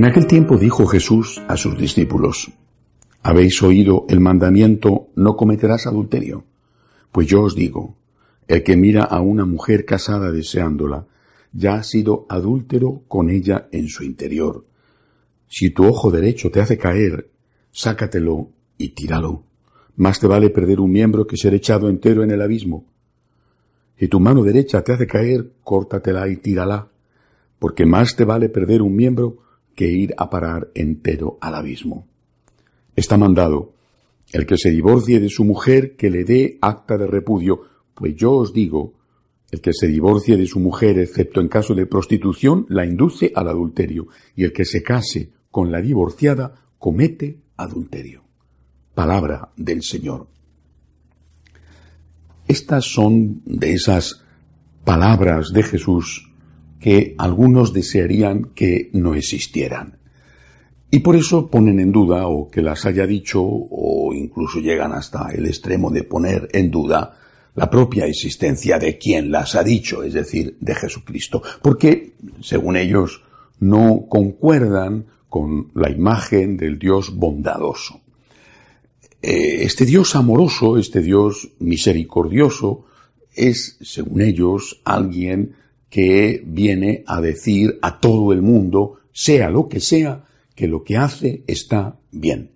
En aquel tiempo dijo Jesús a sus discípulos, Habéis oído el mandamiento, no cometerás adulterio. Pues yo os digo, el que mira a una mujer casada deseándola, ya ha sido adúltero con ella en su interior. Si tu ojo derecho te hace caer, sácatelo y tíralo. Más te vale perder un miembro que ser echado entero en el abismo. Si tu mano derecha te hace caer, córtatela y tírala, porque más te vale perder un miembro que ir a parar entero al abismo. Está mandado el que se divorcie de su mujer que le dé acta de repudio, pues yo os digo, el que se divorcie de su mujer, excepto en caso de prostitución, la induce al adulterio, y el que se case con la divorciada comete adulterio. Palabra del Señor. Estas son de esas palabras de Jesús que algunos desearían que no existieran. Y por eso ponen en duda, o que las haya dicho, o incluso llegan hasta el extremo de poner en duda la propia existencia de quien las ha dicho, es decir, de Jesucristo, porque, según ellos, no concuerdan con la imagen del Dios bondadoso. Eh, este Dios amoroso, este Dios misericordioso, es, según ellos, alguien que viene a decir a todo el mundo, sea lo que sea, que lo que hace está bien.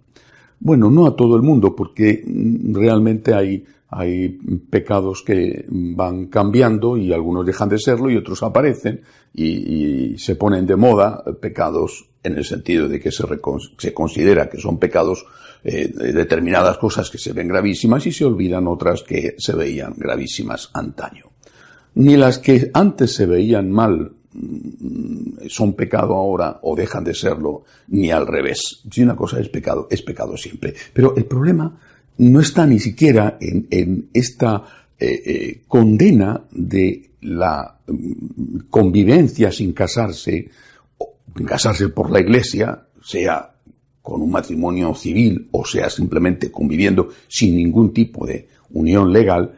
Bueno, no a todo el mundo, porque mm, realmente hay, hay pecados que van cambiando y algunos dejan de serlo y otros aparecen y, se ponen de moda pecados en el sentido de que se, se considera que son pecados eh, determinadas cosas que se ven gravísimas y se olvidan otras que se veían gravísimas antaño ni las que antes se veían mal mm, son pecado ahora o dejan de serlo, ni al revés. Si una cosa es pecado, es pecado siempre. Pero el problema no está ni siquiera en, esta eh, eh, condena de la mm, convivencia sin casarse, o casarse por la iglesia, sea con un matrimonio civil o sea simplemente conviviendo sin ningún tipo de unión legal,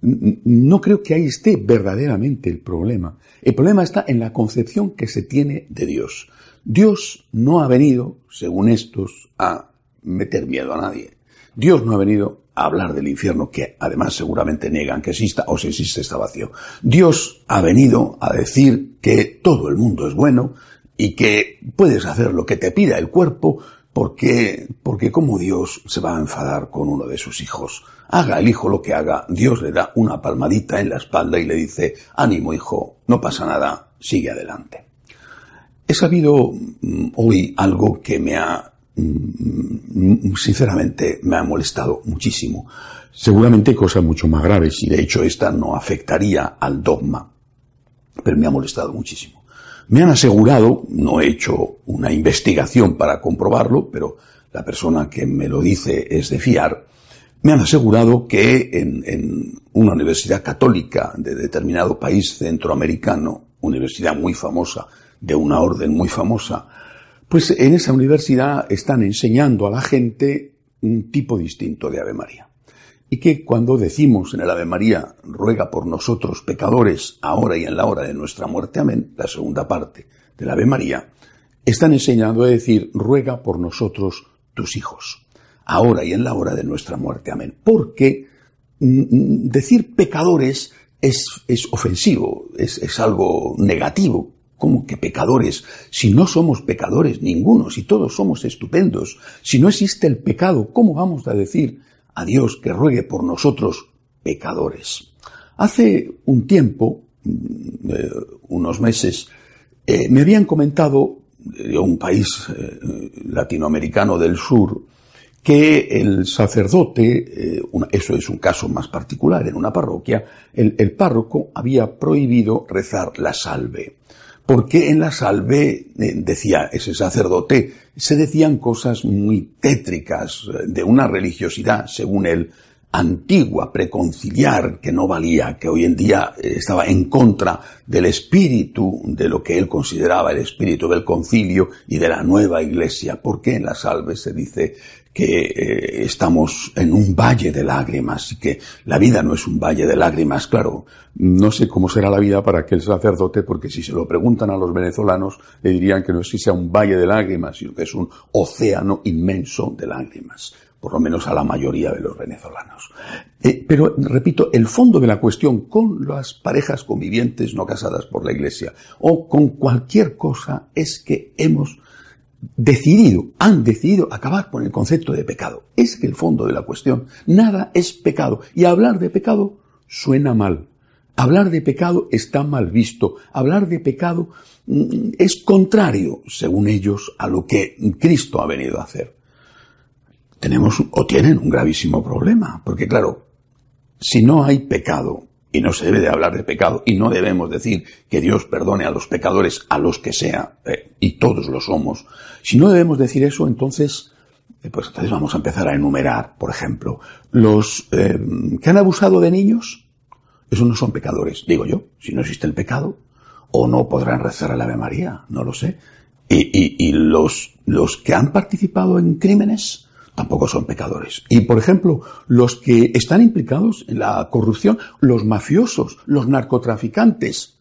no creo que ahí esté verdaderamente el problema. El problema está en la concepción que se tiene de Dios. Dios no ha venido, según estos, a meter miedo a nadie. Dios no ha venido a hablar del infierno, que además seguramente niegan que exista, o si existe está vacío. Dios ha venido a decir que todo el mundo es bueno y que puedes hacer lo que te pida el cuerpo, porque, porque como Dios se va a enfadar con uno de sus hijos. Haga el hijo lo que haga, Dios le da una palmadita en la espalda y le dice, ánimo hijo, no pasa nada, sigue adelante. He sabido mm, hoy algo que me ha, mm, sinceramente, me ha molestado muchísimo. Seguramente cosas mucho más graves y de hecho esta no afectaría al dogma, pero me ha molestado muchísimo. Me han asegurado, no he hecho una investigación para comprobarlo, pero la persona que me lo dice es de fiar, me han asegurado que en, una universidad católica de determinado país centroamericano, universidad muy famosa, de una orden muy famosa, pues en esa universidad están enseñando a la gente un tipo distinto de Ave María. Y que cuando decimos en el Ave María, ruega por nosotros pecadores, ahora y en la hora de nuestra muerte, amén, la segunda parte del Ave María, están enseñando a decir, ruega por nosotros tus hijos ahora y en la hora de nuestra muerte. Amén. Porque mm, mm, decir pecadores es, es ofensivo, es, es algo negativo. ¿Cómo que pecadores? Si no somos pecadores ninguno, si todos somos estupendos, si no existe el pecado, ¿cómo vamos a decir a Dios que ruegue por nosotros pecadores? Hace un tiempo, mm, eh, unos meses, eh, me habían comentado de un país eh, latinoamericano del sur, que el sacerdote, eso es un caso más particular en una parroquia, el, párroco había prohibido rezar la salve. Porque en la salve, eh, decía ese sacerdote, se decían cosas muy tétricas, eh, de una religiosidad, según él, antigua, preconciliar, que no valía, que hoy en día estaba en contra del espíritu, de lo que él consideraba el espíritu del concilio y de la nueva iglesia, porque en la salve se dice que eh, estamos en un valle de lágrimas y que la vida no es un valle de lágrimas, claro. No sé cómo será la vida para aquel sacerdote, porque si se lo preguntan a los venezolanos, le dirían que no es que sea un valle de lágrimas, sino que es un océano inmenso de lágrimas por lo menos a la mayoría de los venezolanos. Eh, pero, repito, el fondo de la cuestión con las parejas convivientes no casadas por la Iglesia o con cualquier cosa es que hemos decidido, han decidido acabar con el concepto de pecado. Es que el fondo de la cuestión, nada es pecado. Y hablar de pecado suena mal. Hablar de pecado está mal visto. Hablar de pecado mm, es contrario, según ellos, a lo que Cristo ha venido a hacer. Tenemos o tienen un gravísimo problema, porque claro, si no hay pecado, y no se debe de hablar de pecado, y no debemos decir que Dios perdone a los pecadores, a los que sea, eh, y todos lo somos. Si no debemos decir eso, entonces, eh, pues entonces vamos a empezar a enumerar, por ejemplo, los eh, que han abusado de niños, esos no son pecadores, digo yo, si no existe el pecado, o no podrán rezar al Ave María, no lo sé. Y, y, y los, los que han participado en crímenes, tampoco son pecadores. Y, por ejemplo, los que están implicados en la corrupción, los mafiosos, los narcotraficantes,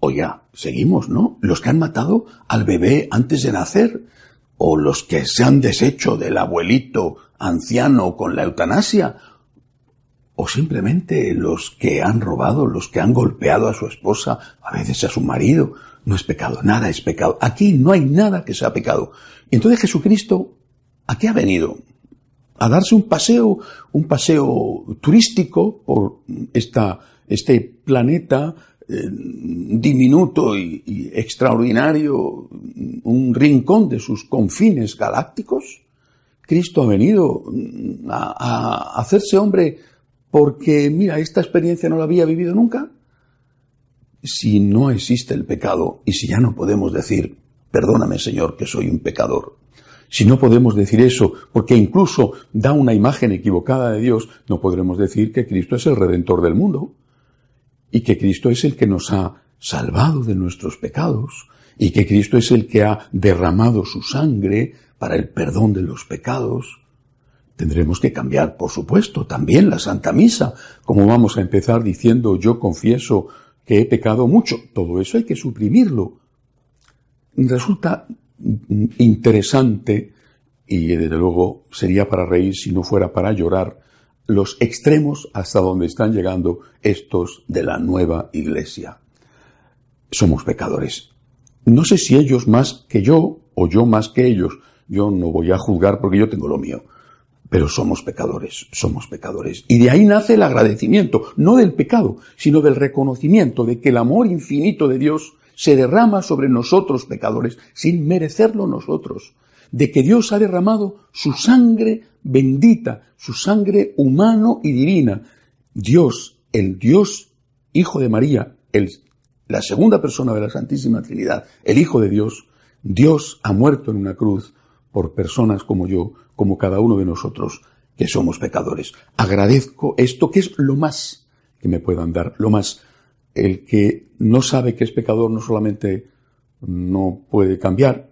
o ya, seguimos, ¿no? Los que han matado al bebé antes de nacer, o los que se han deshecho del abuelito anciano con la eutanasia, o simplemente los que han robado, los que han golpeado a su esposa, a veces a su marido. No es pecado, nada es pecado. Aquí no hay nada que sea pecado. Y entonces Jesucristo ¿A qué ha venido? A darse un paseo, un paseo turístico por esta, este planeta eh, diminuto y, extraordinario, un rincón de sus confines galácticos. Cristo ha venido mm, a, a hacerse hombre porque, mira, esta experiencia no la había vivido nunca. Si no existe el pecado y si ya no podemos decir, perdóname Señor que soy un pecador, si no podemos decir eso, porque incluso da una imagen equivocada de Dios, no podremos decir que Cristo es el redentor del mundo y que Cristo es el que nos ha salvado de nuestros pecados y que Cristo es el que ha derramado su sangre para el perdón de los pecados. Tendremos que cambiar, por supuesto, también la Santa Misa, como vamos a empezar diciendo yo confieso que he pecado mucho. Todo eso hay que suprimirlo. Resulta interesante y desde luego sería para reír si no fuera para llorar los extremos hasta donde están llegando estos de la nueva iglesia. Somos pecadores. No sé si ellos más que yo o yo más que ellos. Yo no voy a juzgar porque yo tengo lo mío. Pero somos pecadores, somos pecadores. Y de ahí nace el agradecimiento, no del pecado, sino del reconocimiento de que el amor infinito de Dios se derrama sobre nosotros pecadores sin merecerlo nosotros, de que Dios ha derramado su sangre bendita, su sangre humano y divina. Dios, el Dios Hijo de María, el, la segunda persona de la Santísima Trinidad, el Hijo de Dios, Dios ha muerto en una cruz por personas como yo, como cada uno de nosotros, que somos pecadores. Agradezco esto que es lo más que me puedan dar, lo más el que no sabe que es pecador no solamente no puede cambiar,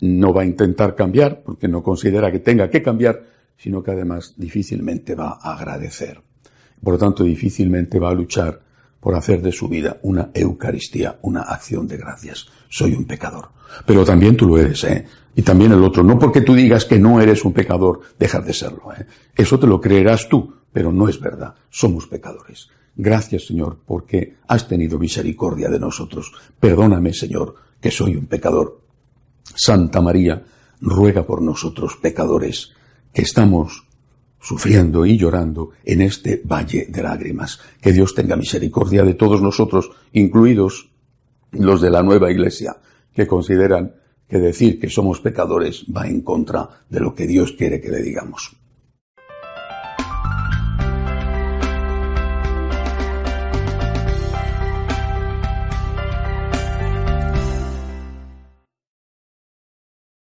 no va a intentar cambiar porque no considera que tenga que cambiar, sino que además difícilmente va a agradecer. Por lo tanto, difícilmente va a luchar por hacer de su vida una Eucaristía, una acción de gracias. Soy un pecador. Pero también tú lo eres, ¿eh? Y también el otro. No porque tú digas que no eres un pecador, dejas de serlo, ¿eh? Eso te lo creerás tú, pero no es verdad. Somos pecadores. Gracias, Señor, porque has tenido misericordia de nosotros. Perdóname, Señor, que soy un pecador. Santa María, ruega por nosotros, pecadores, que estamos sufriendo y llorando en este valle de lágrimas. Que Dios tenga misericordia de todos nosotros, incluidos los de la nueva iglesia, que consideran que decir que somos pecadores va en contra de lo que Dios quiere que le digamos.